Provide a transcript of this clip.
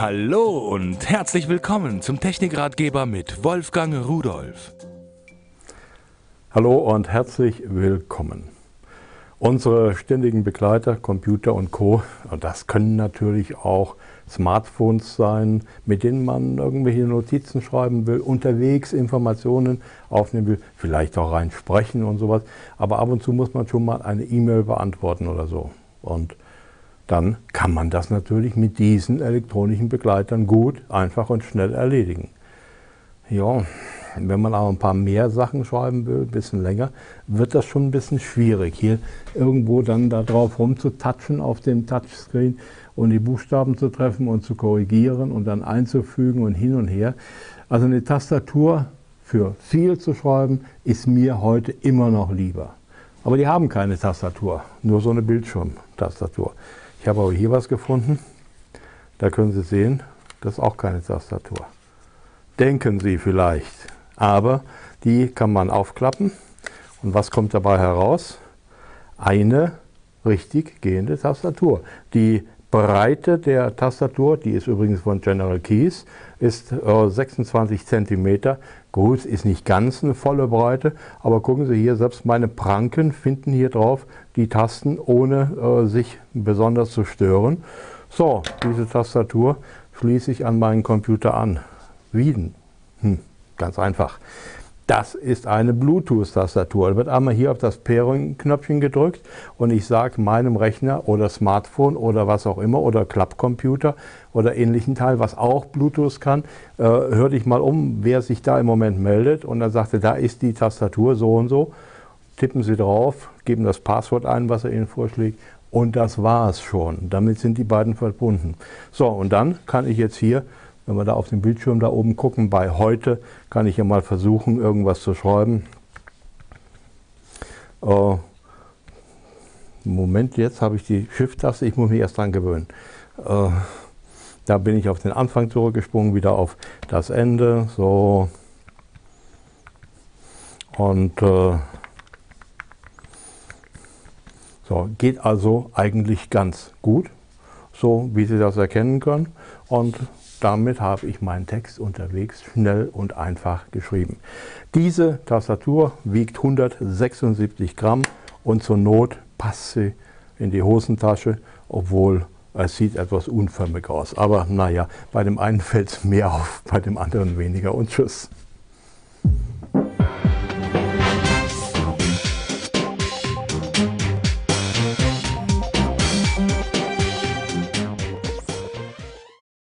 Hallo und herzlich willkommen zum Technikratgeber mit Wolfgang Rudolf. Hallo und herzlich willkommen. Unsere ständigen Begleiter, Computer und Co., das können natürlich auch Smartphones sein, mit denen man irgendwelche Notizen schreiben will, unterwegs Informationen aufnehmen will, vielleicht auch rein sprechen und sowas. Aber ab und zu muss man schon mal eine E-Mail beantworten oder so. Und dann kann man das natürlich mit diesen elektronischen Begleitern gut, einfach und schnell erledigen. Ja, wenn man aber ein paar mehr Sachen schreiben will, ein bisschen länger, wird das schon ein bisschen schwierig, hier irgendwo dann da drauf rumzutatschen auf dem Touchscreen und die Buchstaben zu treffen und zu korrigieren und dann einzufügen und hin und her. Also eine Tastatur für viel zu schreiben, ist mir heute immer noch lieber. Aber die haben keine Tastatur, nur so eine Bildschirmtastatur. Ich habe aber hier was gefunden. Da können Sie sehen, das ist auch keine Tastatur. Denken Sie vielleicht. Aber die kann man aufklappen. Und was kommt dabei heraus? Eine richtig gehende Tastatur. Die Breite der Tastatur, die ist übrigens von General Keys, ist äh, 26 cm. Gut, ist nicht ganz eine volle Breite, aber gucken Sie hier, selbst meine Pranken finden hier drauf die Tasten, ohne äh, sich besonders zu stören. So, diese Tastatur schließe ich an meinen Computer an. Wie denn? Hm, ganz einfach. Das ist eine Bluetooth-Tastatur. Da wird einmal hier auf das Pairing-Knöpfchen gedrückt und ich sage meinem Rechner oder Smartphone oder was auch immer oder Klappcomputer oder ähnlichen Teil, was auch Bluetooth kann, äh, hör dich mal um, wer sich da im Moment meldet und dann sagt er, da ist die Tastatur so und so. Tippen Sie drauf, geben das Passwort ein, was er Ihnen vorschlägt und das war es schon. Damit sind die beiden verbunden. So, und dann kann ich jetzt hier wenn wir da auf dem Bildschirm da oben gucken, bei heute kann ich ja mal versuchen, irgendwas zu schreiben. Äh, Moment, jetzt habe ich die Shift-Taste, ich muss mich erst dran gewöhnen. Äh, da bin ich auf den Anfang zurückgesprungen, wieder auf das Ende, so. Und äh, so, geht also eigentlich ganz gut, so wie Sie das erkennen können. Und damit habe ich meinen Text unterwegs schnell und einfach geschrieben. Diese Tastatur wiegt 176 Gramm und zur Not passt sie in die Hosentasche, obwohl es sieht etwas unförmig aus. Aber naja, bei dem einen fällt es mehr auf, bei dem anderen weniger und tschüss.